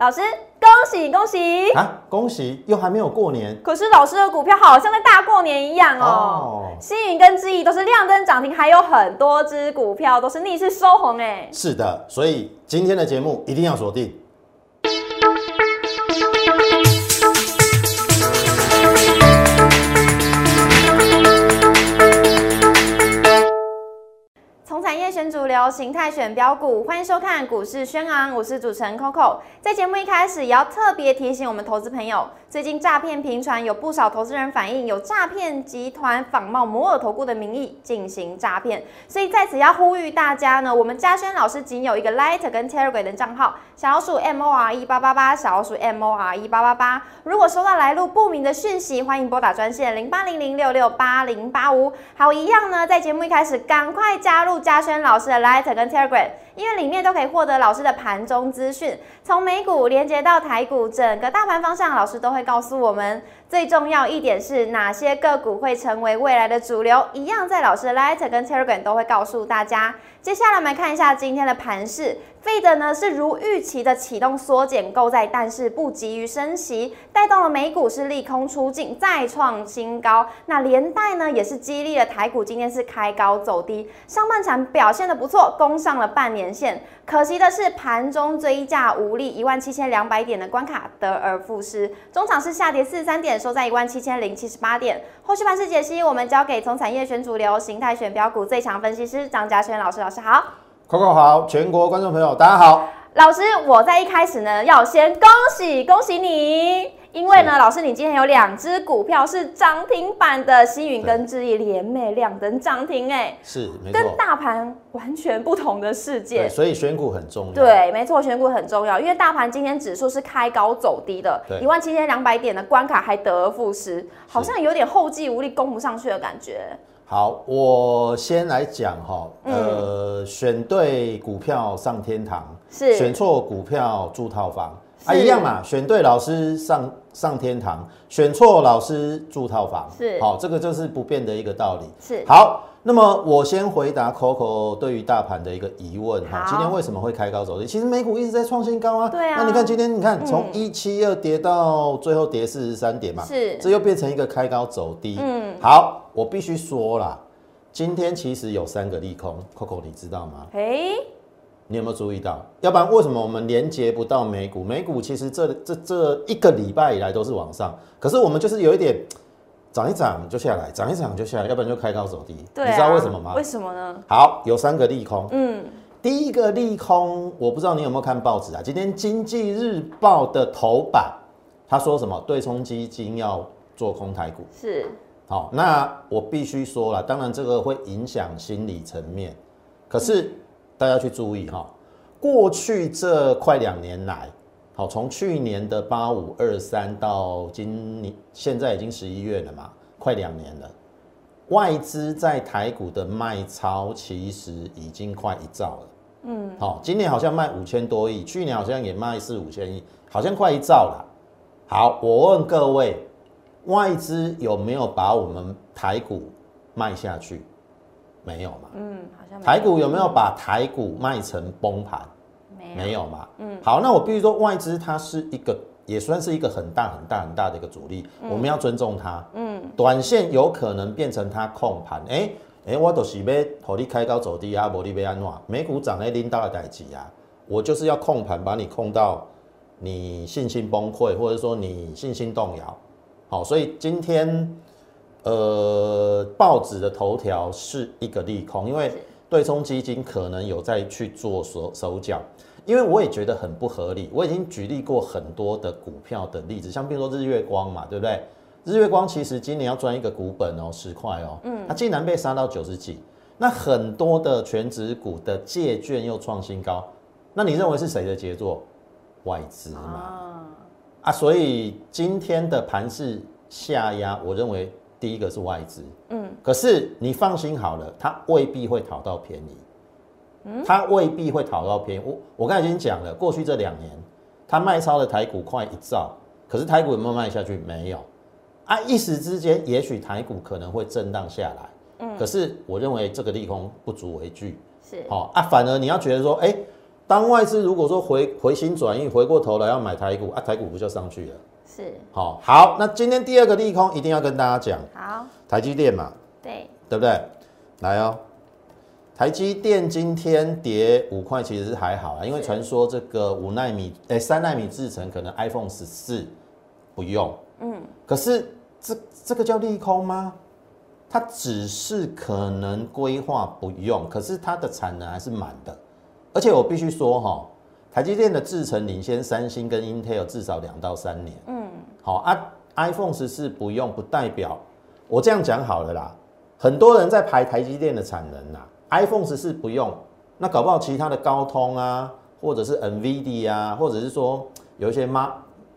老师，恭喜恭喜！啊，恭喜！又还没有过年，可是老师的股票好像在大过年一样哦。哦星云跟之毅都是亮灯涨停，还有很多只股票都是逆势收红哎。是的，所以今天的节目一定要锁定。主流，形态选标股，欢迎收看股市轩昂，我是主持人 Coco。在节目一开始，也要特别提醒我们投资朋友，最近诈骗频传，有不少投资人反映有诈骗集团仿冒摩尔投顾的名义进行诈骗，所以在此要呼吁大家呢，我们嘉轩老师仅有一个 Light 跟 Telegram 的账号，小老鼠 M O R E 八八八，小老鼠 M O R E 八八八。如果收到来路不明的讯息，欢迎拨打专线零八零零六六八零八五。好，一样呢，在节目一开始赶快加入嘉轩老师的 Light 跟 Telegram，因为里面都可以获得老师的盘中资讯，从美股连接到台股，整个大盘方向，老师都会告诉我们。最重要一点是哪些个股会成为未来的主流，一样在老师的 Light 跟 Telegram 都会告诉大家。接下来我们看一下今天的盘势，Fed 呢是如预期的启动缩减购债，但是不急于升息，带动了美股是利空出尽，再创新高。那连带呢也是激励了台股今天是开高走低，上半场表现的不错，攻上了半年线。可惜的是盘中追价无力，一万七千两百点的关卡得而复失，中场是下跌四十三点，收在一万七千零七十八点。后续盘势解析，我们交给从产业选主流、形态选标股最强分析师张嘉轩老师，老师好。Coco 好，全国观众朋友大家好。老师，我在一开始呢，要先恭喜恭喜你，因为呢，老师你今天有两只股票是涨停板的，星云跟智毅联袂亮灯涨停，哎，是没跟，大盘完全不同的世界。对，。所以选股很重要。，对，没错，选股很重要，因为大盘今天指数是开高走低的，一万七千两百点的关卡还得而复失，好像有点后继无力，攻不上去的感觉。好，我先来讲哈，嗯。呃，选对股票上天堂，是。选错股票住套房。啊，一样嘛，选对老师上上天堂，选错老师住套房，是好，这个就是不变的一个道理。是好，那么我先回答 Coco 对于大盘的一个疑问哈，今天为什么会开高走低？其实美股一直在创新高啊。对啊那你看今天，你看从嗯一七二跌到最后跌四十三点嘛，是这又变成一个开高走低。嗯，好，我必须说啦，今天其实有三个利空，Coco 你知道吗？哎，你有没有注意到？要不然为什么我们连接不到美股？美股其实这这这一个礼拜以来都是往上，可是我们就是有一点涨一涨就下来，涨一涨就下来，要不然就开高走低。对、啊，你知道为什么吗为？什么呢？好，有三个利空。嗯，第一个利空，我不知道你有没有看报纸啊？今天《经济日报》的头版，他说什么？对冲基金要做空台股。是好，那我必须说了，当然这个会影响心理层面，可是大家去注意哈，过去这快两年来，好，从去年的八五二三到今年现在已经十一月了嘛，快两年了，外资在台股的卖超其实已经快一兆了。嗯，好，今年好像卖五千多亿，去年好像也卖四五千亿，好像快一兆了。好，我问各位，外资有没有把我们台股卖下去？没有嘛。嗯，好像没台股有没有把台股卖成崩盘？没有没有嘛。嗯，好，那我必须说，外资它是一个，也算是一个很大很大很大的一个主力，我们要尊重它。嗯，短线有可能变成它控盘，哎、哎、我都是要和你开高走低啊，无你要安怎？美股涨在领导的代志啊，我就是要控盘，把你控到你信心崩溃，或者说你信心动摇。好，所以今天呃报纸的头条是一个利空，因为是对冲基金可能有在去做手手脚，因为我也觉得很不合理。我已经举例过很多的股票的例子，像比如说日月光嘛，对不对？日月光其实今年要赚一个股本哦，十块哦，嗯，它竟然被杀到九十几，那很多的全指股的借券又创新高，那你认为是谁的杰作？外资嘛，啊，啊，所以今天的盘势下压，我认为第一个是外资，嗯，可是你放心好了，它未必会讨到便宜，嗯，它未必会讨到便宜。我我刚才已经讲了，过去这两年，它卖超的台股快一兆，可是台股有没有卖下去？没有，啊，一时之间，也许台股可能会震荡下来，嗯，可是我认为这个利空不足为惧，是。好、啊，反而你要觉得说，哎、当外资如果说回回心转意，回过头来要买台股啊，台股不就上去了？是。好，好，那今天第二个利空一定要跟大家讲，好，台积电嘛，对，对不对？来哦，台积电今天跌五块，其实是还好啊，因为传说这个五纳米，哎，三纳米制程可能 iPhone 十四不用，嗯，可是这这个叫利空吗？它只是可能规划不用，可是它的产能还是满的，而且我必须说哈、台积电的制程领先三星跟 Intel 至少两到三年。嗯，好啊，iPhone 十四不用不代表我这样讲好了啦。很多人在排台积电的产能啦，iPhone 十四不用，那搞不好其他的高通啊，或者是 NVIDIA 啊，或者是说有一些妈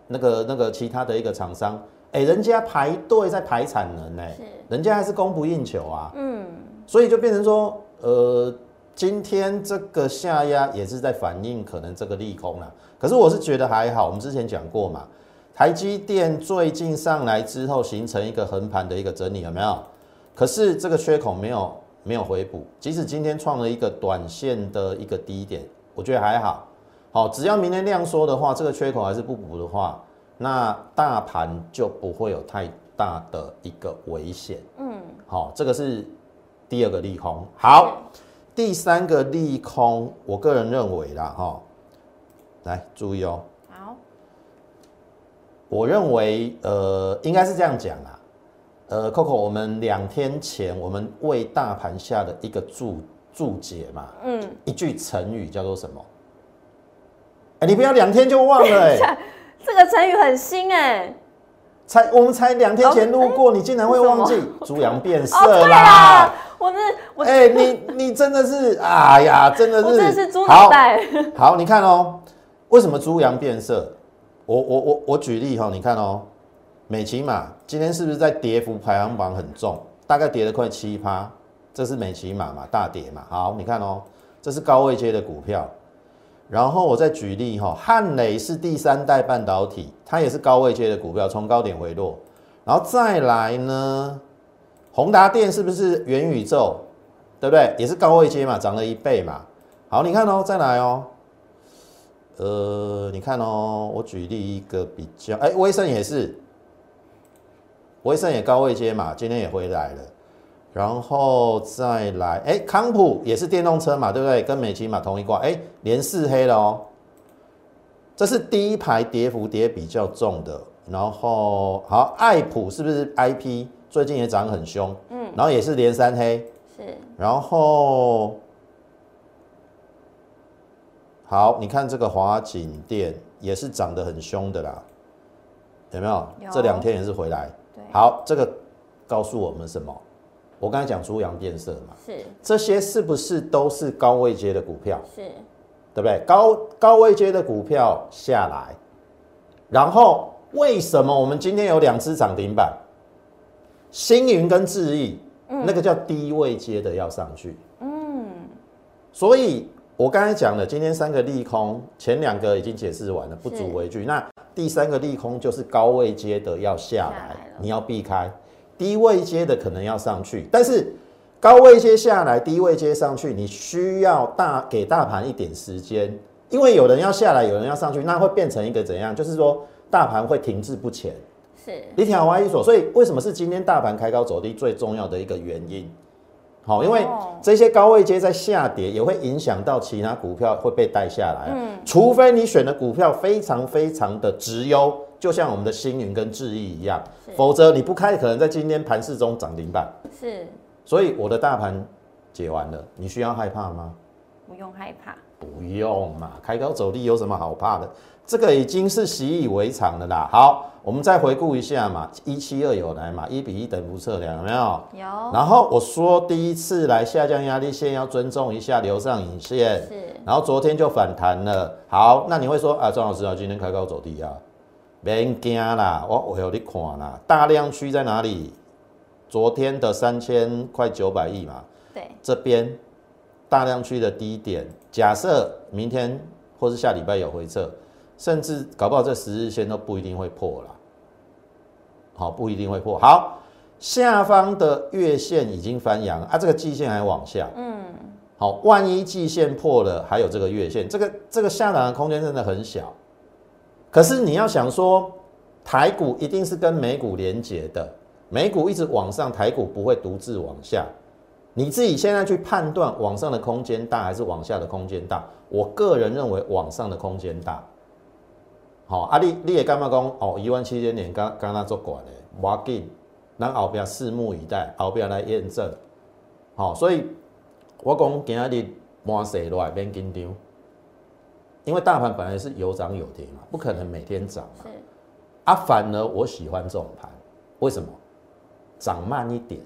那个那个其他的一个厂商，哎、人家排队在排产能呢、是人家还是供不应求啊。嗯，所以就变成说，呃，今天这个下压也是在反映可能这个利空啦。可是我是觉得还好，我们之前讲过嘛，台积电最近上来之后形成一个横盘的一个整理，有没有？可是这个缺口没有没有回补，即使今天创了一个短线的一个低点，我觉得还好。好，只要明天量缩的话，这个缺口还是不补的话，那大盘就不会有太大的一个危险。嗯，好、这个是第二个利空。好，第三个利空，我个人认为啦，哈、来注意哦，好，我认为呃应该是这样讲啊，呃，Coco，我们两天前我们为大盘下的一个注注解嘛，嗯，一句成语叫做什么？哎、你不要两天就忘了哎、这个成语很新哎，才我们才两天前路过，你竟然会忘记是 猪羊变哦，色对啦啦！，我是我，哎、你你真的是，哎呀，真的是，真的是猪好脑袋，好，你看哦，为什么猪羊变色？我我我我举例哈、你看哦，美骑马今天是不是在跌幅排行榜很重？大概跌了快七趴，这是美骑马嘛，大跌嘛。好，你看哦，这是高位接的股票。然后我再举例哈、汉磊是第三代半导体，它也是高位接的股票，从高点回落。然后再来呢，宏达电是不是元宇宙？对不对？也是高位接嘛，涨了一倍嘛。好，你看哦，再来哦，呃，你看哦，我举例一个比较，哎，威盛也是，威盛也高位接嘛，今天也回来了，然后再来，哎，康普也是电动车嘛，对不对？跟美琪嘛同一挂，哎，连四黑了哦，这是第一排跌幅跌比较重的，然后好，爱普是不是 IP 最近也涨很凶，嗯，然后也是连三黑，是。然后，好，你看这个华景店也是涨得很凶的啦，有没有？有这两天也是回来。对，好，这个告诉我们什么？我刚才讲猪羊变色嘛，是这些是不是都是高位接的股票？是，对不对？高高位接的股票下来，然后为什么我们今天有两只涨停板？星云跟智毅，那个叫低位接的要上去。嗯，所以我刚才讲了，今天三个利空，前两个已经解释完了，不足为惧。那第三个利空就是高位接的要下下来你要避开；低位接的可能要上去，但是高位接下来，低位接上去，你需要大给大盘一点时间，因为有人要下来，有人要上去，那会变成一个怎样？就是说大盘会停滞不前。是你听我意思，所以为什么是今天大盘开高走低最重要的一个原因？好，因为哦这些高位阶在下跌，也会影响到其他股票会被带下来。嗯除非你选的股票非常非常的直优，就像我们的星云跟智毅一样，否则你不开，可能在今天盘市中涨停板。是，所以我的大盘解完了，你需要害怕吗？不用害怕，不用嘛，开高走低有什么好怕的？这个已经是习以为常的啦。好，我们再回顾一下嘛，一七二有来嘛，一比一等幅测量有没有？有然后我说第一次来下降压力线要尊重一下流上影线，是然后昨天就反弹了。好，那你会说啊，庄老师啊，今天开高走低啊，别惊啦，我我有你看啦，大量区在哪里？昨天的三千快九百亿嘛，对，这边大量区的低点，假设明天或是下礼拜有回撤，甚至搞不好这十日线都不一定会破了。好，不一定会破。好，下方的月线已经翻阳啊，这个季线还往下。嗯，好，万一季线破了，还有这个月线，这个这个下档的空间真的很小。可是你要想说，台股一定是跟美股连接的，美股一直往上，台股不会独自往下。你自己现在去判断往上的空间大还是往下的空间大？我个人认为往上的空间大。好，啊你你也干嘛讲哦？一万七千点刚刚那做管的，我紧，咱后边拭目以待，后边来验证。好，所以我讲今日盘势落来免紧张，因为大盘本来是有涨有跌嘛，不可能每天涨嘛。啊，反而我喜欢这种盘，为什么？涨慢一点。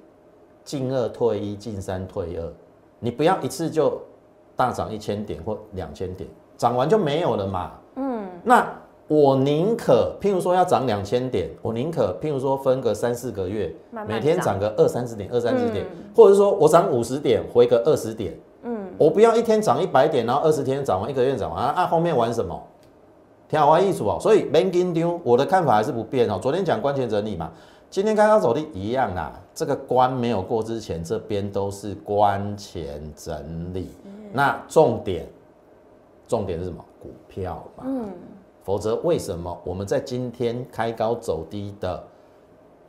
进二退一，进三退二，你不要一次就大涨一千点或两千点，涨完就没有了嘛。嗯，那我宁可，譬如说要涨两千点，我宁可譬如说分个三四个月，每天涨个二三十点，二三十点，或者说我涨五十点，回个二十点。嗯，我不要一天涨一百点，然后二十天涨完，一个月涨完啊，后面玩什么？挺好玩艺术哦。所以没跟丢，我的看法还是不变哦。昨天讲关键整理嘛。今天刚刚走的一样啦，这个关没有过之前，这边都是关前整理。那重点，重点是什么？股票嘛。嗯。否则为什么我们在今天开高走低的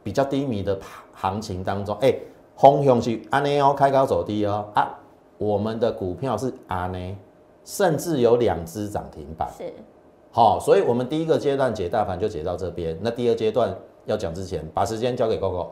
比较低迷的行情当中，哎，红熊去安内哦，开高走低哦啊，我们的股票是安内，甚至有两只涨停板。是。好，所以我们第一个阶段解大盘就解到这边，那第二阶段。要讲之前，把时间交给 Coco。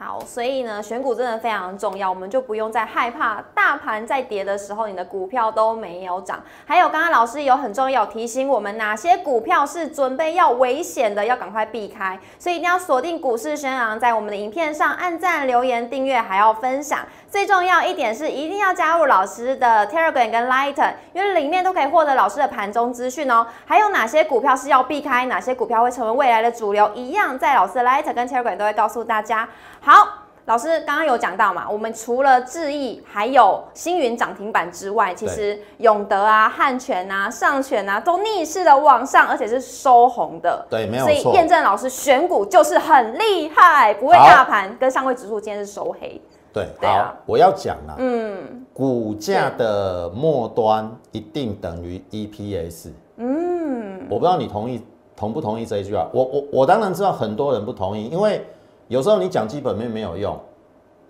好，所以呢，选股真的非常重要，我们就不用再害怕大盘在跌的时候，你的股票都没有涨。还有，刚刚老师有很重要提醒我们，哪些股票是准备要危险的，要赶快避开。所以一定要锁定股市宣昂，在我们的影片上按赞、留言、订阅，还要分享。最重要一点是，一定要加入老师的 Telegram 跟 Lighten，因为里面都可以获得老师的盘中资讯哦。还有哪些股票是要避开，哪些股票会成为未来的主流，一样在老师的 Lighten 跟 Telegram 都会告诉大家。好，老师刚刚有讲到嘛，我们除了智毅还有星云涨停板之外，其实永德啊、汉泉啊、上泉啊都逆势的往上，而且是收红的。对，没有错。所以验证老师选股就是很厉害，不会大盘跟上位指数今天是收黑。对，好，我要讲了，嗯，股价的末端一定等于 EPS，嗯，我不知道你同意同不同意这一句话，我我我当然知道很多人不同意，因为有时候你讲基本面没有用，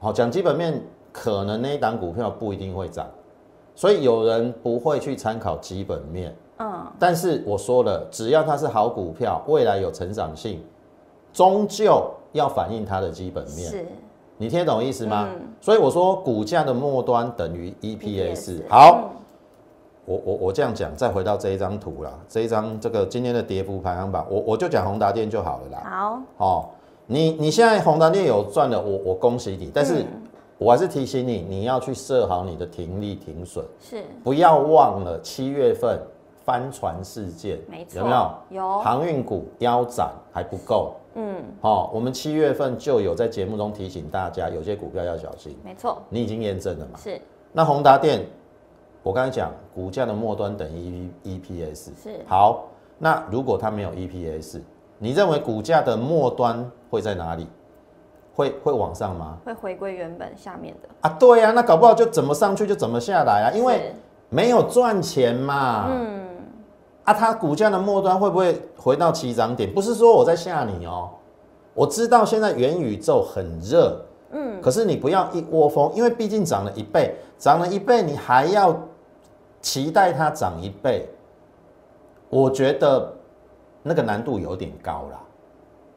好，讲基本面可能那一档股票不一定会涨，所以有人不会去参考基本面，嗯，但是我说了，只要它是好股票，未来有成长性，终究要反映它的基本面。是。你听得懂意思吗？所以我说股价的末端等于 EPS。好，我我我这样讲，再回到这一张图啦，这一张这个今天的跌幅排行榜，我我就讲宏达电就好了啦。好，哦，你你现在宏达电有赚了，我我恭喜你，但是我还是提醒你，你要去设好你的停利停损，是，不要忘了七月份帆船事件，没错，有没有？有航运股腰斩还不够。嗯，好，我们七月份就有在节目中提醒大家，有些股票要小心。没错，你已经验证了嘛？是。那宏达电，我刚才讲，股价的末端等于 EPS。是。好，那如果它没有 EPS，你认为股价的末端会在哪里？会会往上吗？会回归原本下面的。啊，对呀，那搞不好就怎么上去就怎么下来啊，因为没有赚钱嘛。嗯。啊，它股价的末端会不会回到起涨点？不是说我在吓你哦，我知道现在元宇宙很热，嗯，可是你不要一窝蜂，因为毕竟涨了一倍，涨了一倍，你还要期待它涨一倍，我觉得那个难度有点高了。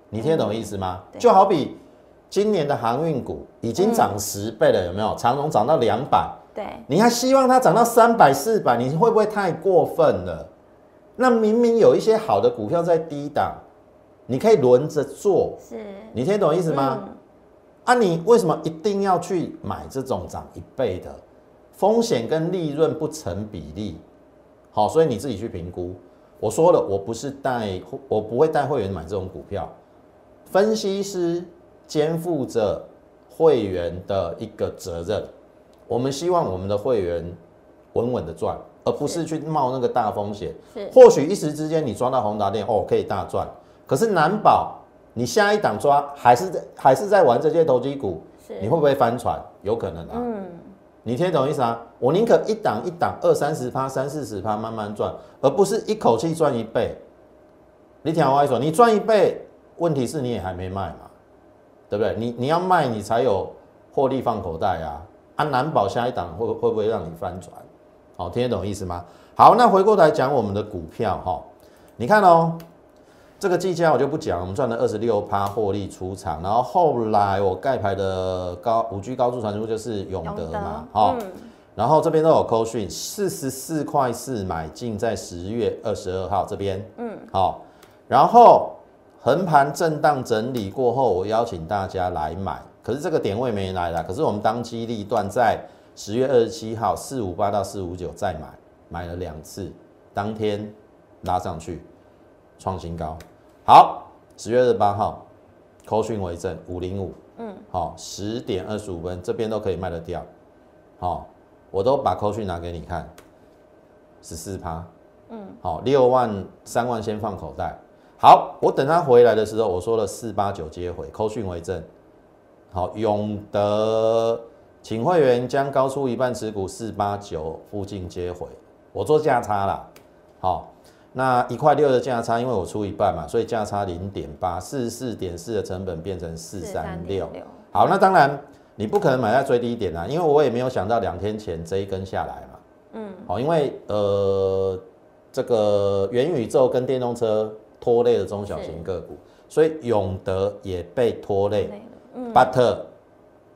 你听得懂意思吗？就好比今年的航运股已经涨十倍了，有没有？长荣涨到两百，对，你还希望它涨到三百、四百，你会不会太过分了？那明明有一些好的股票在低档，你可以轮着做，是，你听懂意思吗？啊，你为什么一定要去买这种涨一倍的？风险跟利润不成比例，好，所以你自己去评估。我说了，我不是带，我不会带会员买这种股票。分析师肩负着会员的一个责任，我们希望我们的会员稳稳的赚。而不是去冒那个大风险，是或许一时之间你抓到宏达电哦可以大赚，可是难保你下一档抓还是在还是在玩这些投机股，你会不会翻船？有可能啊，嗯，你听懂意思啊？我宁可一档一档二三十趴、三四十趴慢慢赚，而不是一口气赚一倍。你听我说，你赚一倍，问题是你也还没卖嘛，对不对？你你要卖，你才有获利放口袋啊。啊，难保下一档会会不会让你翻船？好，听得懂意思吗？好，那回过来讲我们的股票哈，你看哦。这个计价我就不讲，我们赚了二十六趴获利出场，然后后来我盖牌的高五 G 高速传输就是永德嘛，好，然后这边都有扣讯，四十四块四买进，在十月二十二号这边，嗯，好，然后横盘震荡整理过后，我邀请大家来买，可是这个点位没来了，可是我们当机立断在十月二十七号四五八到四五九再买，买了两次，当天拉上去创新高。好，十月二十八号，扣讯为证五零五，嗯，好，十点二十五分这边都可以卖得掉，好，我都把扣讯拿给你看，十四趴，嗯，好，六万三万先放口袋，好，我等他回来的时候，我说了四八九接回，扣讯为证，好，永德请会员将高出一半持股四八九附近接回，我做价差了，好。那一块六的价差，因为我出一半嘛，所以价差零点八，四十四点四的成本变成四三六。好，那当然你不可能买在最低点啊，因为我也没有想到两天前这一根下来嘛。嗯。好，因为呃这个元宇宙跟电动车拖累了中小型个股，所以永德也被拖累。嗯。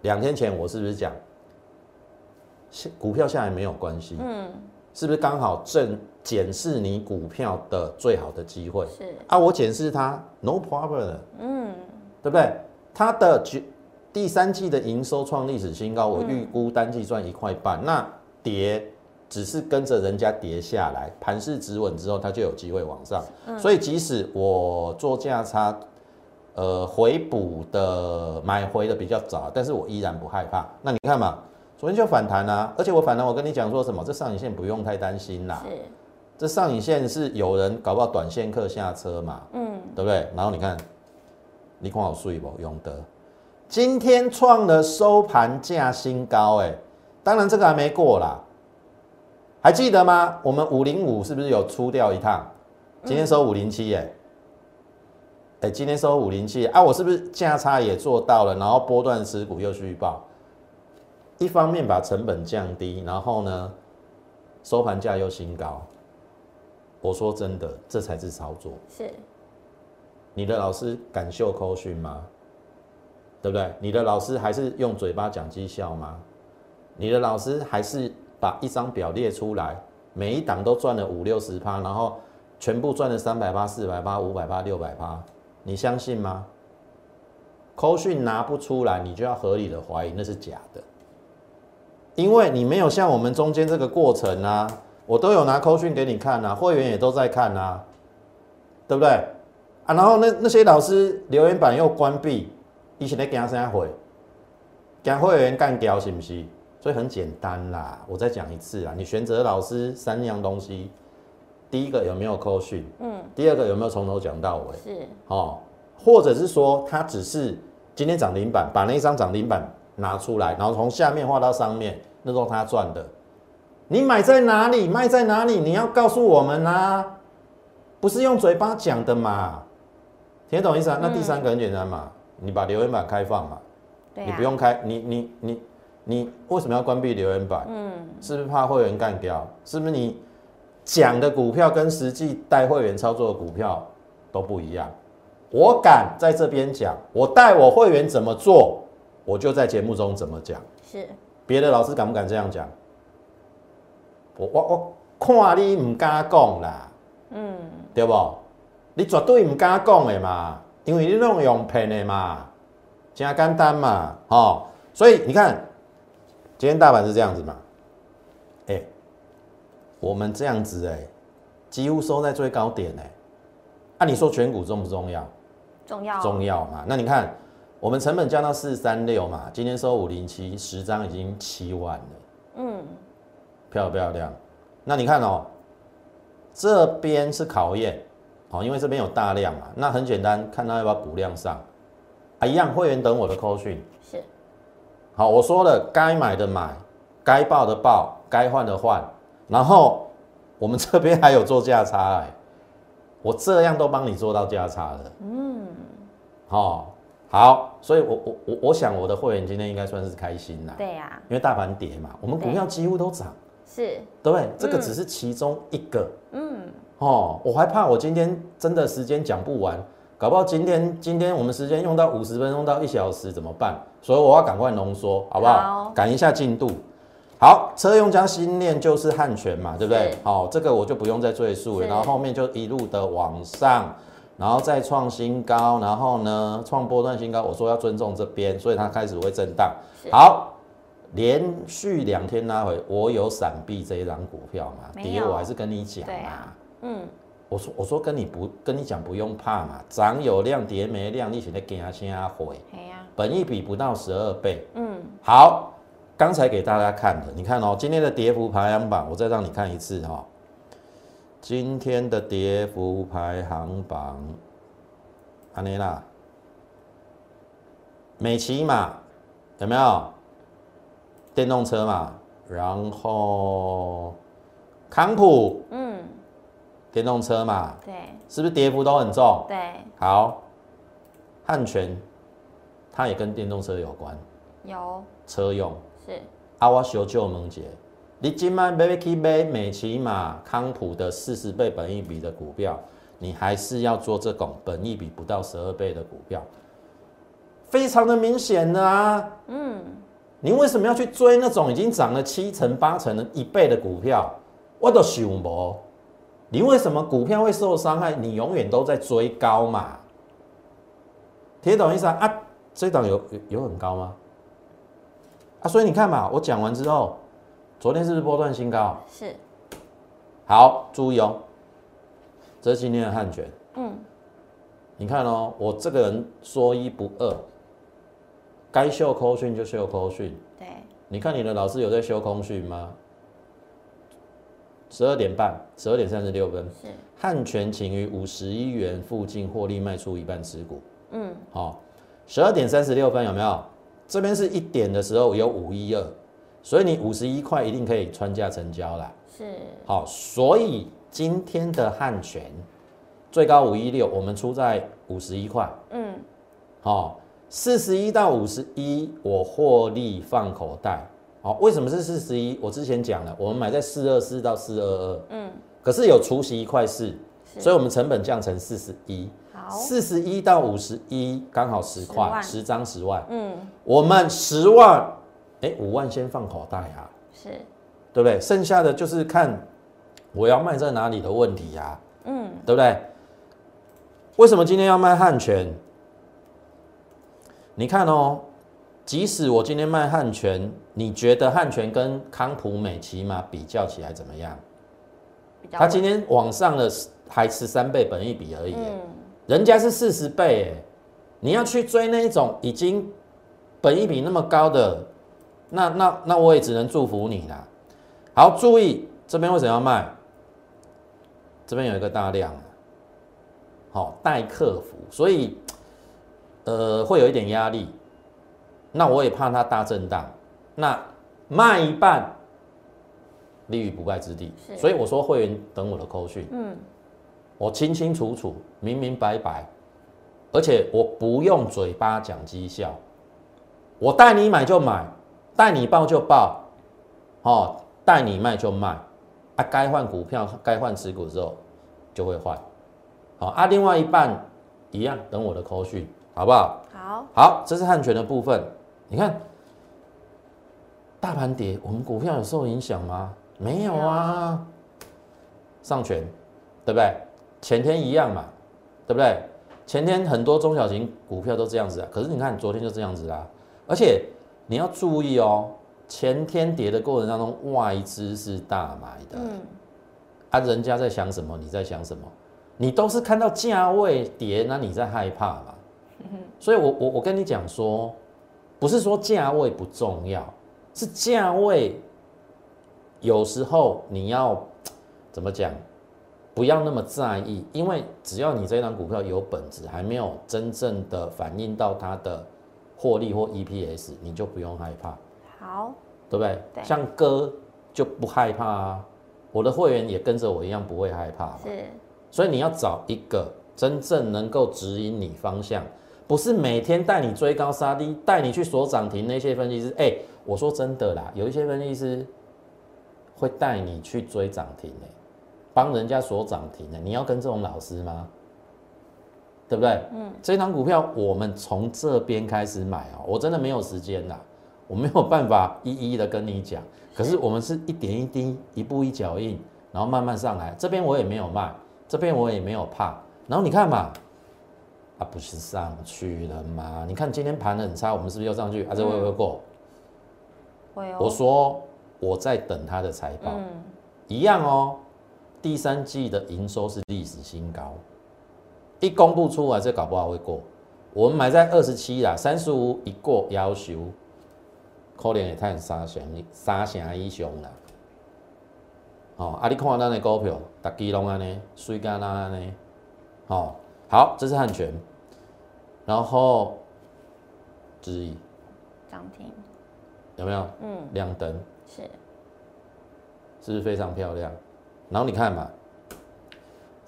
两天前我是不是讲，股票下来没有关系？嗯。是不是刚好正？检视你股票的最好的机会是啊，我检视它，no problem，嗯，对不对？它的第第三季的营收创历史新高，我预估单季赚一块半，那跌只是跟着人家跌下来，盘势止稳之后，它就有机会往上。所以即使我做价差，呃，回补的买回的比较早，但是我依然不害怕。那你看嘛，昨天就反弹啊，而且我反弹，我跟你讲说什么？这上影线不用太担心啦。是。这上影线是有人搞不好短线客下车嘛，嗯，对不对？然后你看，你看好睡不？永德今天创了收盘价新高，哎，当然这个还没过啦，还记得吗？我们五零五是不是有出掉一趟？今天收五零七，哎，哎，今天收五零七啊，我是不是价差也做到了？然后波段持股又续报，一方面把成本降低，然后呢，收盘价又新高。我说真的，这才是操作。是，你的老师敢秀扣讯吗？对不对？你的老师还是用嘴巴讲绩效吗？你的老师还是把一张表列出来，每一档都赚了五六十趴，然后全部赚了三百八、四百八、五百八、六百趴，你相信吗？扣讯拿不出来，你就要合理的怀疑那是假的，因为你没有像我们中间这个过程啊。我都有拿扣讯给你看啊，会员也都在看啊，对不对？啊，然后那那些老师留言板又关闭，以前在给他怎样回？讲会员干掉是不是？所以很简单啦，我再讲一次啦，你选择老师三样东西，第一个有没有扣讯？嗯。第二个有没有从头讲到尾？是。哦，或者是说他只是今天涨停板，把那一张涨停板拿出来，然后从下面画到上面，那都他赚的。你买在哪里，卖在哪里？你要告诉我们呐，不是用嘴巴讲的嘛？听懂意思啊？那第三个很简单嘛，你把留言板开放嘛，你不用开，你你你你为什么要关闭留言板？嗯，是不是怕会员干掉？是不是你讲的股票跟实际带会员操作的股票都不一样？我敢在这边讲，我带我会员怎么做，我就在节目中怎么讲。是，别的老师敢不敢这样讲？我我我看你唔敢讲啦，嗯，对不？你绝对唔敢讲的嘛，因为你拢用骗的嘛，真简单嘛，哦，所以你看，今天大盘是这样子嘛，哎，我们这样子哎，几乎收在最高点哎，那你说全股重不重要？重要，重要嘛。那你看，我们成本降到四三六嘛，今天收五零七，十张已经七万了，嗯。漂不漂亮？那你看哦，这边是考验，哦，因为这边有大量嘛。那很简单，看他要不要补量上啊，一样会员等我的扣讯。是，好，我说了，该买的买，该报的报，该换的换，然后我们这边还有做价差哎，我这样都帮你做到价差了，嗯，好，好，所以我我我我想我的会员今天应该算是开心啦，对呀，因为大盘跌嘛，我们股票几乎都涨，是，对不对？这个只是其中一个，嗯，哦，我还怕我今天真的时间讲不完。搞不好今天今天我们时间用到五十分钟到一小时怎么办？所以我要赶快浓缩，好不好？赶一下进度。好，车用加新链就是汉权嘛，对不对？好，这个我就不用再赘述了。然后后面就一路的往上，然后再创新高，然后呢创波段新高。我说要尊重这边，所以它开始会震荡。好，连续两天拉回，我有闪避这一张股票嘛？跌我还是跟你讲嘛。嗯。我说我说跟你不跟你讲不用怕嘛，涨有量跌没量，你现在给他先压回。本一比不到十二倍。嗯，好，刚才给大家看的，你看哦，今天的跌幅排行榜，我再让你看一次哈。今天的跌幅排行榜，安妮啦，美骑嘛，有没有？电动车嘛，然后康普，嗯。电动车嘛，对，是不是跌幅都很重？对，好，汉泉，它也跟电动车有关，有车用是。阿我修旧萌姐，你今晚买不起买美骑马康普的四十倍本益比的股票，你还是要做这种本益比不到十二倍的股票，非常的明显的啊。嗯，你为什么要去追那种已经涨了七成八成的一倍的股票？我都想不。你为什么股票会受伤害？你永远都在追高嘛？听懂意思啊？啊，这档有有有很高吗？啊，所以你看嘛，我讲完之后，昨天是不是波段新高？是。好，注意哦，这是今天的汉权。嗯。你看哦，我这个人说一不二，该秀空讯就秀空讯。对。你看你的老师有在修空讯吗？十二点半，十二点三十六分，是汉权请于五十一元附近获利卖出一半持股。嗯，好，十二点三十六分有没有？这边是一点的时候有五一二，所以你五十一块一定可以穿价成交啦。是，好，所以今天的汉全最高五一六，我们出在五十一块。嗯，好，四十一到五十一，我获利放口袋。好，为什么是四十一？我之前讲了，我们买在四二四到四二二，嗯，可是有除息一块四，所以我们成本降成四十一。好，四十一到五十一刚好十块，十张十万，嗯，我们十万，哎，五万先放口袋啊，是，对不对？剩下的就是看我要卖在哪里的问题呀，嗯，对不对？为什么今天要卖汉泉？你看哦。即使我今天卖汉泉，你觉得汉泉跟康普美起码比较起来怎么样？他今天往上的还十三倍本一比而已，人家是四十倍哎，你要去追那一种已经本益比那么高的，那那那我也只能祝福你啦。好，注意这边为什么要卖？这边有一个大量，好待客服，所以呃会有一点压力。那我也怕它大震荡，那卖一半，立于不败之地。所以我说会员等我的扣讯，嗯，我清清楚楚、明明白白，而且我不用嘴巴讲绩效，我带你买就买，带你报就报，哦，带你卖就卖，啊，该换股票、该换持股之后就会换，好啊，另外一半一样等我的扣讯，好不好？好，好，这是汉权的部分。你看，大盘跌，我们股票有受影响吗？没有啊。上权，对不对？前天一样嘛，对不对？前天很多中小型股票都这样子啊。可是你看，昨天就这样子啦。而且你要注意哦，前天跌的过程当中，外资是大买的。嗯。啊，人家在想什么？你在想什么？你都是看到价位跌，那你在害怕嘛？所以我我我跟你讲说。不是说价位不重要，是价位有时候你要怎么讲，不要那么在意，因为只要你这张股票有本质，还没有真正的反映到它的获利或 EPS，你就不用害怕。好，对不对？对像哥就不害怕啊，我的会员也跟着我一样不会害怕。是所以你要找一个真正能够指引你方向，不是每天带你追高杀低，带你去锁涨停那些分析师。哎、我说真的啦，有一些分析师会带你去追涨停哎，帮人家锁涨停的，你要跟这种老师吗？对不对？嗯，这张股票我们从这边开始买哦，我真的没有时间啦，我没有办法一一的跟你讲。可是我们是一点一滴，一步一脚印，然后慢慢上来。这边我也没有卖，这边我也没有怕。然后你看嘛，啊，不是上去了吗？你看今天盘很差，我们是不是又上去？啊，这会不会过？会哦。我说我在等它的财报，嗯，一样哦。第三季的营收是历史新高，一公布出来，这搞不好会过。我们买在二十七啦，三十五一过要求，可能也探三成三成以上啦。哦，啊，你看咱的股票，逐支拢安尼，水干那安尼。哦，好，这是汉泉，然后之一涨停有没有嗯亮灯？是是不是非常漂亮？然后你看嘛，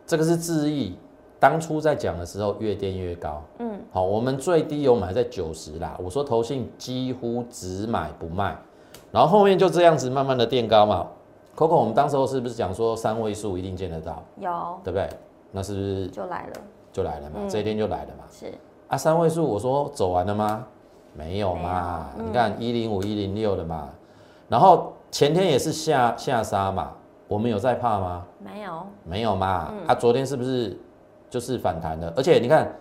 这个是智毅，当初在讲的时候越垫越高。嗯好，我们最低有买在九十啦。我说投信几乎只买不卖，然后后面就这样子慢慢的垫高嘛。Coco，我们当时候是不是讲说三位数一定见得到，有对不对？那是不是就来了，就来了嘛？嗯这一天就来了嘛？是啊，三位数我说走完了吗？没有嘛，有嗯你看一零五一零六的嘛，然后前天也是下下杀嘛，我们有在怕吗？没有没有嘛，嗯啊，昨天是不是就是反弹的？而且你看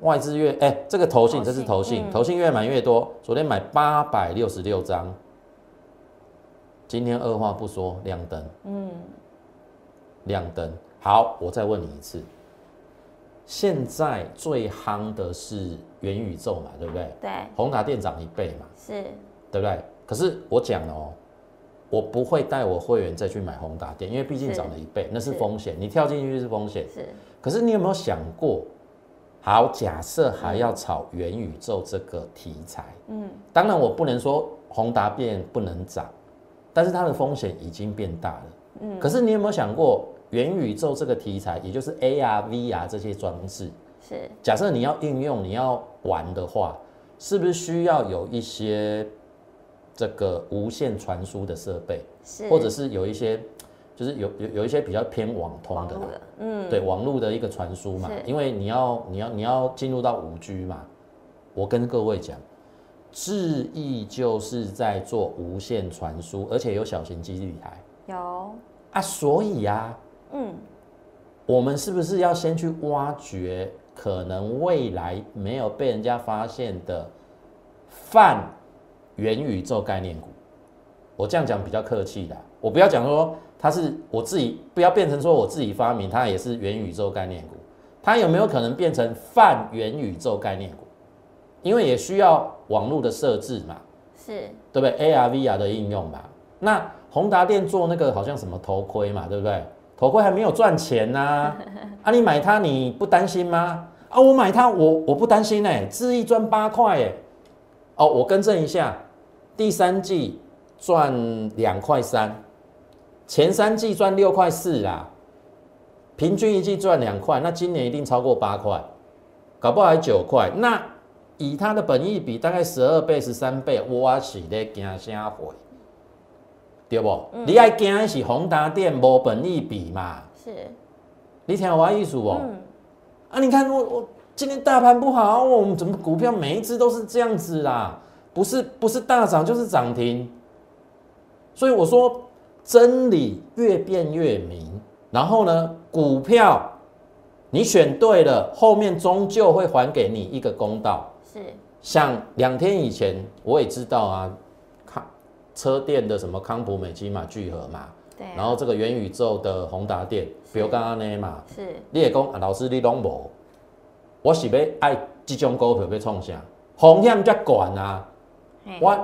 外资越哎、这个投信这是投信，嗯投信越买越多，昨天买八百六十六张，今天二话不说亮灯，嗯亮灯。好，我再问你一次，现在最夯的是元宇宙嘛，对不对？对宏达店涨一倍嘛，是对不对？可是我讲了哦，我不会带我会员再去买宏达电，因为毕竟是涨了一倍，那是是。风险，你跳进去是风险。是。可是你有没有想过，好，假设还要炒元宇宙这个题材，嗯。当然我不能说宏达电不能涨，但是它的风险已经变大了。嗯。可是你有没有想过，元宇宙这个题材，也就是 AR、VR 这些装置，是。假设你要应用、你要玩的话，是不是需要有一些这个无线传输的设备，是，或者是有一些，就是有有有一些比较偏网通的，嗯。对网络的一个传输嘛，因为你要你要你要进入到五 G 嘛，我跟各位讲，智易就是在做无线传输，而且有小型基地台。有。啊，所以啊，嗯。我们是不是要先去挖掘可能未来没有被人家发现的泛元宇宙概念股？我这样讲比较客气的，我不要讲说它是我自己，不要变成说我自己发明，它也是元宇宙概念股。它有没有可能变成泛元宇宙概念股？因为也需要网络的设置嘛，是对不对？AR、VR 的应用嘛。那宏达电做那个好像什么头盔嘛，对不对？头盔还没有赚钱呐、啊，你买它你不担心吗？啊，我买它我我不担心哎、智易赚八块哎。哦，我更正一下，第三季赚两块三，前三季赚六块四啦，平均一季赚两块，那今年一定超过八块，搞不好还九块。那以它的本益比大概十二倍、十三倍，我是咧惊啥货？对不？你爱惊的是宏达电无本益比嘛？是你听我意思哦。嗯啊，你看我我今天大盘不好，我们怎么股票每一只都是这样子啦？不是不是大涨就是涨停，所以我说真理越辩越明。然后呢，股票你选对了，后面终究会还给你一个公道。是像两天以前我也知道啊，康车店的什么康普美金嘛聚合嘛，对啊，然后这个元宇宙的宏达电，比如刚刚那嘛。是你也讲啊，老师你拢无，我是要爱这种股票要创啥？风险较悬啊！嘿我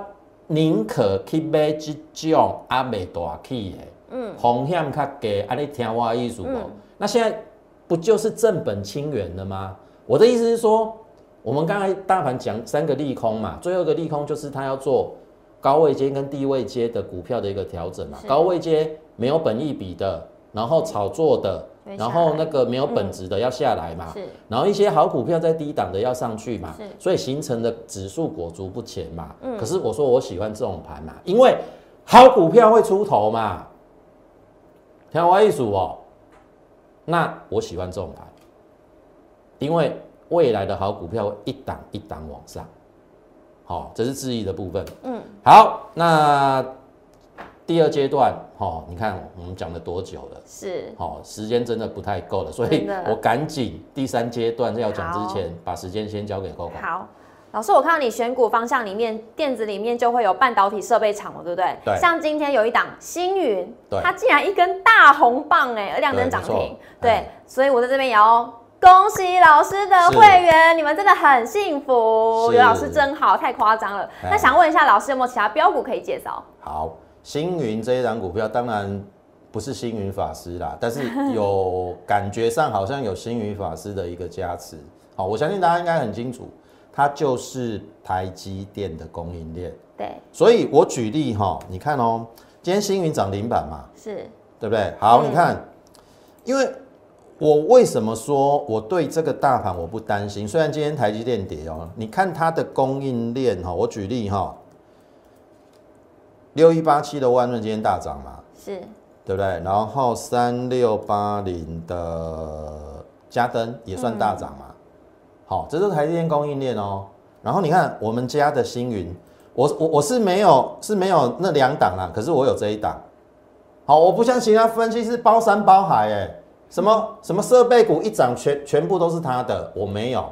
宁可去买这种啊未大起的，嗯风险较低。啊，你听我的意思无？嗯那现在不就是正本清源了吗？我的意思是说，我们刚才大盘讲三个利空嘛，最后一个利空就是他要做高位阶跟低位阶的股票的一个调整嘛。高位阶没有本益比的，然后炒作的，然后那个没有本质的要下来嘛。是然后一些好股票在低档的要上去嘛是，所以形成的指数裹足不前嘛。嗯可是我说我喜欢这种盘嘛，因为好股票会出头嘛。听我意思哦，那我喜欢这种盘，因为未来的好股票会一档一档往上。好、这是质疑的部分。嗯，好，那第二阶段，哦，你看我们讲了多久了？是好、时间真的不太够了，所以我赶紧第三阶段要讲之前，把时间先交给 Coco。好。老师，我看到你选股方向里面，电子里面就会有半导体设备厂了，对不对？对像今天有一档星云，它竟然一根大红棒哎，亮灯涨停错。对哎，所以我在这边也要恭喜老师的是会员，你们真的很幸福，是有老师真好，太夸张了。哎那想问一下老师，有没有其他标股可以介绍？好，星云这一档股票当然不是星云法师啦，但是有 感觉上好像有星云法师的一个加持。好，我相信大家应该很清楚，它就是台积电的供应链。对，所以我举例哈，你看哦，今天星云涨停板嘛，是对不对？好，嗯你看，因为我为什么说我对这个大盘我不担心？虽然今天台积电跌哦，你看它的供应链哈，我举例哈，六一八七的万润今天大涨嘛，是，对不对？然后三六八零的嘉登也算大涨嘛，好、这是台积电供应链哦。然后你看我们家的星云，我我我是没有是没有那两档啦，可是我有这一档。好，我不像其他分析师包山包海，哎，什么什么设备股一涨全全部都是他的，我没有，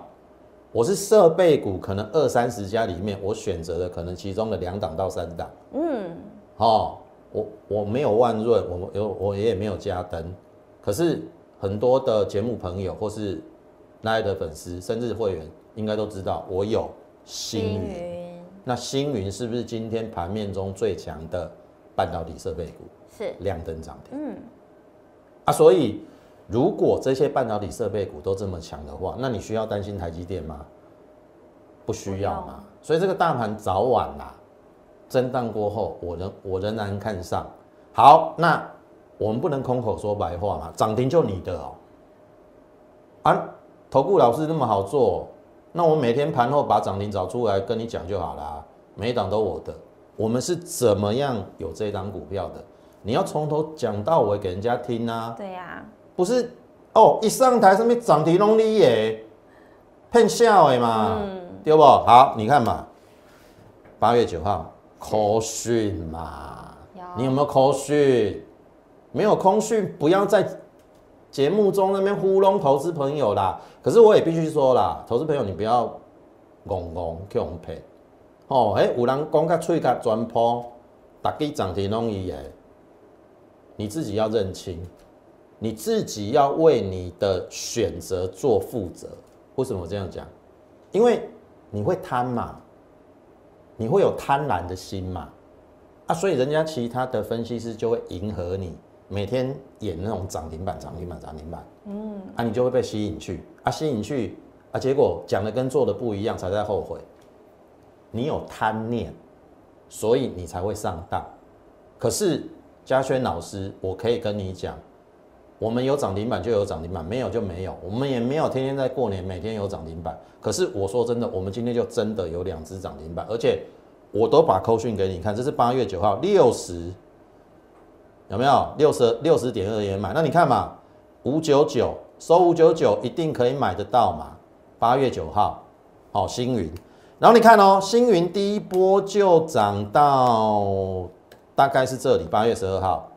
我是设备股可能二三十家里面，我选择的可能其中的两档到三档。嗯，哦，我我没有万润，我有我也没有加登，可是很多的节目朋友或是那的粉丝，甚至会员应该都知道我有星云。云那星云是不是今天盘面中最强的半导体设备股？是，亮灯涨停嗯，啊！所以如果这些半导体设备股都这么强的话，那你需要担心台积电吗？不需要嘛。所以这个大盘早晚啦，震荡过后，我仍我仍然看上。好，那我们不能空口说白话嘛，涨停就你的哦。啊，投顾老师那么好做，那我每天盘后把涨停找出来跟你讲就好啦，每一档都我的。我们是怎么样有这档股票的？你要从头讲到尾给人家听啊，对呀、不是哦，一上台上面涨停拢你耶，骗笑的嘛，嗯对不？好，你看嘛，八月九号扣讯嘛有，你有没有扣讯？没有空讯，不要在节目中那边糊弄投资朋友啦。可是我也必须说啦，投资朋友你不要戆戆去用骗。哦，哎，有人讲甲喙甲全破，逐家涨停拢伊的，你自己要认清，你自己要为你的选择做负责。为什么我这样讲？因为你会贪嘛，你会有贪婪的心嘛，啊，所以人家其他的分析师就会迎合你，每天演那种涨停板、涨停板、涨停板，嗯，啊，你就会被吸引去，啊，吸引去，啊，结果讲的跟做的不一样，才在后悔。你有贪念，所以你才会上当。可是嘉轩老师，我可以跟你讲，我们有涨停板就有涨停板，没有就没有。我们也没有天天在过年每天有涨停板。可是我说真的，我们今天就真的有两只涨停板，而且我都把扣讯给你看，这是八月九号六十，有没有六十六十点二也买？那你看嘛，五九九收五九九一定可以买得到嘛？八月九号，好、星云。然后你看哦，星云第一波就涨到大概是这里，八月十二号。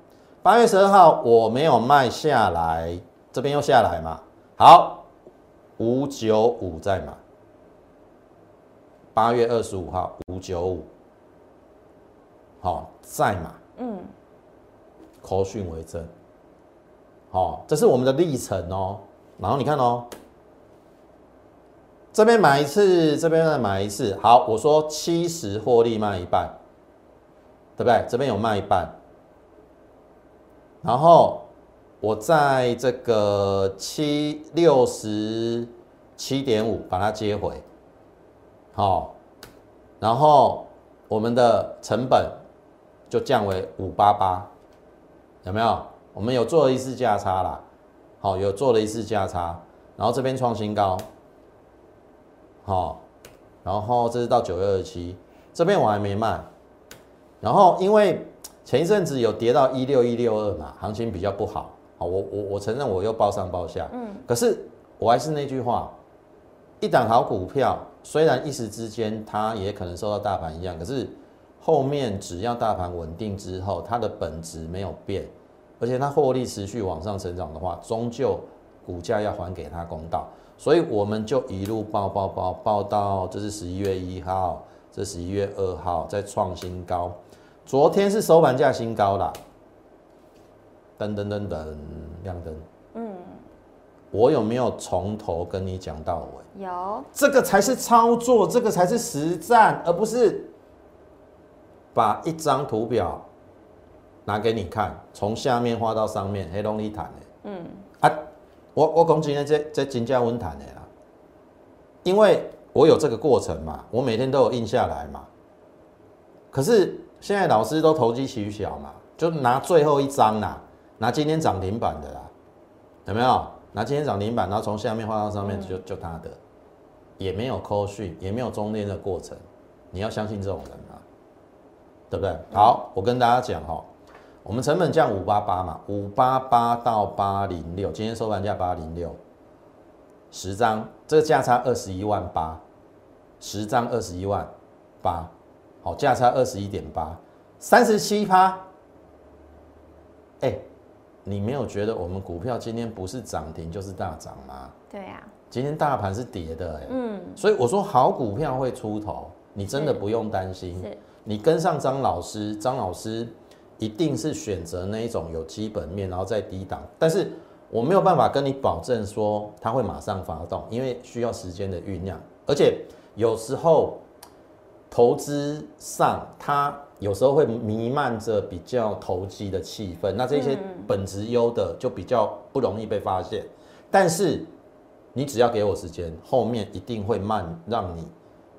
八月十二号我没有卖下来，这边又下来嘛。好，五九五再买。八月二十五号五九五，好再买，嗯，口讯为证。好，这是我们的历程哦。然后你看哦，这边买一次，这边再买一次。好，我说七十获利卖一半，对不对？这边有卖一半，然后我在这个七六十七点五把它接回，好，然后我们的成本就降为五八八，有没有？我们有做了一次价差啦，好，有做了一次价差，然后这边创新高，好，然后这是到九月二七，这边我还没卖，然后因为前一阵子有跌到一六一六二嘛，行情比较不好，好，我我我承认我又报上报下，嗯，可是我还是那句话，一档好股票。虽然一时之间它也可能受到大盘影响，可是后面只要大盘稳定之后，它的本质没有变，而且它获利持续往上成长的话，终究股价要还给它公道。所以我们就一路报报报报到，这是十一月一号，这十一月二号再创新高，昨天是收盘价新高啦，噔噔噔噔亮灯，嗯。我有没有从头跟你讲到尾？有，这个才是操作，这个才是实战，而不是把一张图表拿给你看，从下面画到上面，黑龙一谈的。嗯，啊，我我讲今天这这金价温谈的啦，因为我有这个过程嘛，我每天都有印下来嘛。可是现在老师都投机取巧嘛，就拿最后一张啦，拿今天涨停板的啦，有没有？拿今天涨停板，然后从下面画到上面，就就他的，也没有扣讯，也没有中间的过程，你要相信这种人啊，对不对？好，我跟大家讲哈，我们成本降五八八嘛，五八八到八零六，今天收盘价八零六，十张，这个价差二十一万八，十张二十一万八，好，价差二十一点八，三十七趴，哎。你没有觉得我们股票今天不是涨停就是大涨吗？对呀，今天大盘是跌的，嗯，所以我说好股票会出头，你真的不用担心。你跟上张老师，张老师一定是选择那一种有基本面，然后再低档。但是我没有办法跟你保证说它会马上发动，因为需要时间的酝酿，而且有时候投资上它。有时候会弥漫着比较投机的气氛，那这些本质优的就比较不容易被发现。但是你只要给我时间，后面一定会慢让你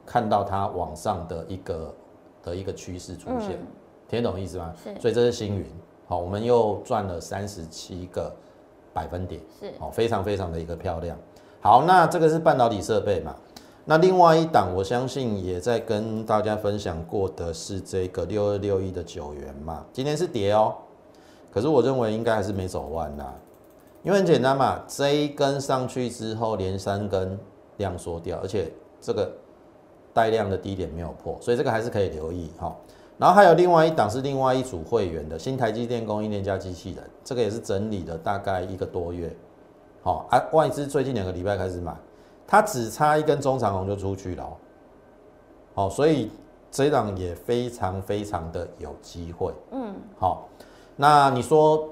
看到它往上的一个的一个趋势出现，听懂意思吗？是。所以这是星云，好，我们又赚了三十七个百分点，是，好，非常非常的一个漂亮。好，那这个是半导体设备嘛？那另外一档，我相信也在跟大家分享过的是这个六二六一的九元嘛，今天是跌哦，可是我认为应该还是没走完啦，因为很简单嘛，这一根上去之后连三根量缩掉，而且这个带量的低点没有破，所以这个还是可以留意哈。然后还有另外一档是另外一组会员的新台积电供应链加机器人，这个也是整理了大概一个多月，好啊，外资最近两个礼拜开始买。它只差一根中长红就出去了，好，所以这一档也非常非常的有机会。嗯，好，那你说，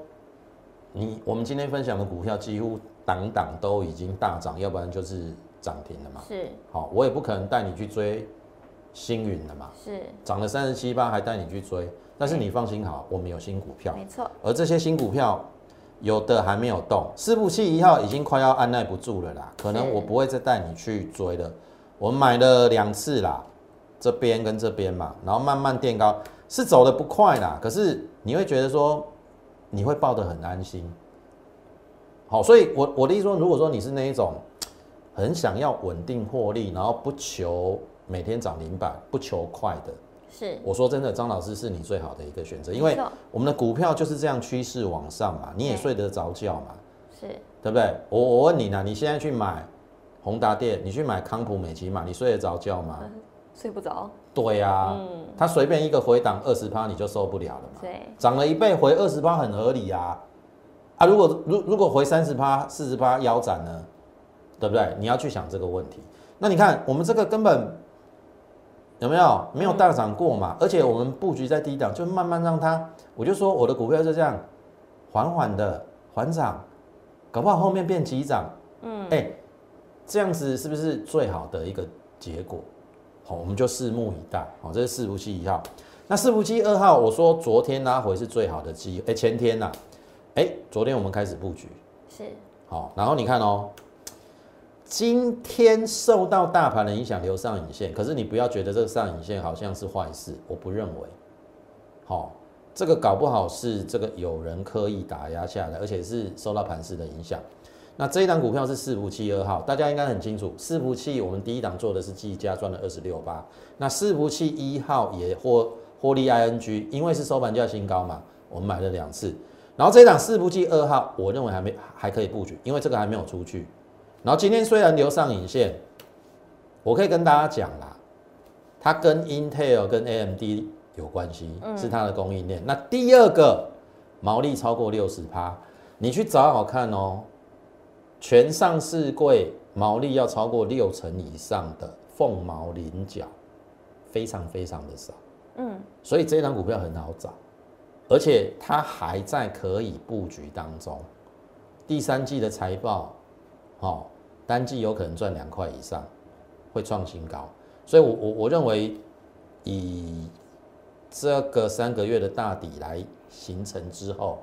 你我们今天分享的股票几乎档档都已经大涨，要不然就是涨停了嘛。是，好，我也不可能带你去追星云了嘛。是，涨了三十七八还带你去追，但是你放心好，我们有新股票，没错，而这些新股票。有的还没有动，四部器一号已经快要按耐不住了啦，可能我不会再带你去追了。我买了两次啦，这边跟这边嘛，然后慢慢垫高，是走的不快啦，可是你会觉得说你会抱得很安心。好，所以我我的意思说，如果说你是那一种很想要稳定获利，然后不求每天涨停板，不求快的。是，我说真的，张老师是你最好的一个选择，因为我们的股票就是这样趋势往上嘛，你也睡得着觉嘛，是对不对？我我问你呢，你现在去买宏达电，你去买康普美奇嘛，你睡得着觉吗？睡不着。对呀，嗯，它随便一个回档二十趴你就受不了了嘛。对，涨了一倍回二十趴很合理啊，啊，如果如如果回三十趴、四十趴腰斩呢，对不对？你要去想这个问题。那你看我们这个根本。有没有没有大涨过嘛？而且我们布局在低档，就慢慢让它，我就说我的股票就这样缓缓的缓涨，搞不好后面变急涨。嗯，哎，这样子是不是最好的一个结果？好，我们就拭目以待。好，这是四福七一号，那四福七二号，我说昨天拉回是最好的机，哎，前天呐，哎，昨天我们开始布局，是，好，然后你看哦，今天受到大盘的影响留上影线，可是你不要觉得这个上影线好像是坏事，我不认为。好，这个搞不好是这个有人刻意打压下来，而且是受到盘势的影响。那这一档股票是四福七二号，大家应该很清楚，四福七我们第一档做的是技嘉赚了二十六八，那四福七一号也获获利 ING，因为是收盘价新高嘛，我们买了两次。然后这一档四福七二号，我认为还没还可以布局，因为这个还没有出去。然后今天虽然留上影线，我可以跟大家讲啦，它跟 Intel 跟 AMD 有关系，是它的供应链。那第二个毛利超过六十趴，你去找好看哦。全上市柜毛利要超过六成以上的凤毛麟角，非常非常的少。嗯，所以这张股票很好找，而且它还在可以布局当中。第三季的财报，好，单季有可能赚两块以上，会创新高。所以，我我我认为以这个三个月的大底来形成之后。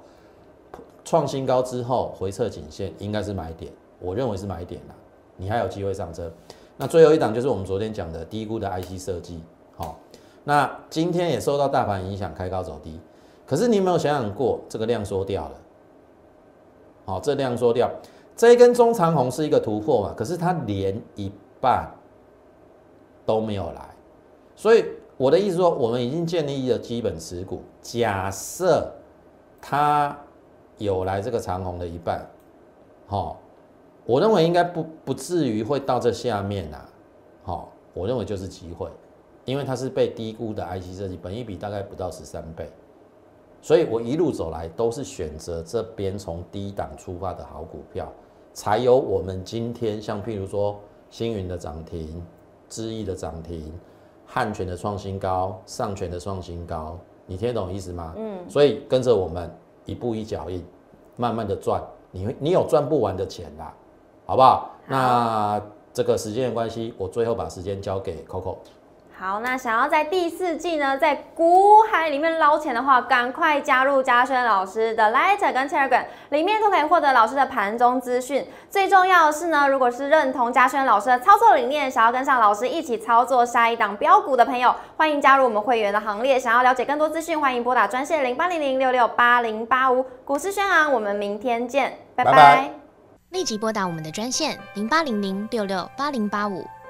创新高之后回撤颈线应该是买点，我认为是买点啦。你还有机会上车。那最后一档就是我们昨天讲的低估的 IC 设计，好，那今天也受到大盘影响开高走低。可是你有没有想想过，这个量缩掉了？好，这量缩掉，这一根中长红是一个突破嘛？可是它连一半都没有来，所以我的意思说，我们已经建立了基本持股，假设它。有来这个长虹的一半，好，我认为应该不不至于会到这下面呐，好，我认为就是机会，因为它是被低估的 IC 设计，本益比大概不到十三倍，所以我一路走来都是选择这边从低档出发的好股票，才有我们今天像譬如说星云的涨停、知易的涨停、汉泉的创新高、上泉的创新高，你听得懂意思吗？嗯，所以跟着我们。一步一脚印，慢慢的赚，你你有赚不完的钱啦，好不好？那这个时间的关系，我最后把时间交给 Coco。好，那想要在第四季呢，在股海里面捞钱的话，赶快加入嘉轩老师的 Lighter 跟 Telegram，里面都可以获得老师的盘中资讯。最重要的是呢，如果是认同嘉轩老师的操作理念，想要跟上老师一起操作下一档标股的朋友，欢迎加入我们会员的行列。想要了解更多资讯，欢迎拨打专线零八零零六六八零八五。股市轩昂，我们明天见，拜拜。立即拨打我们的专线零八零零六六八零八五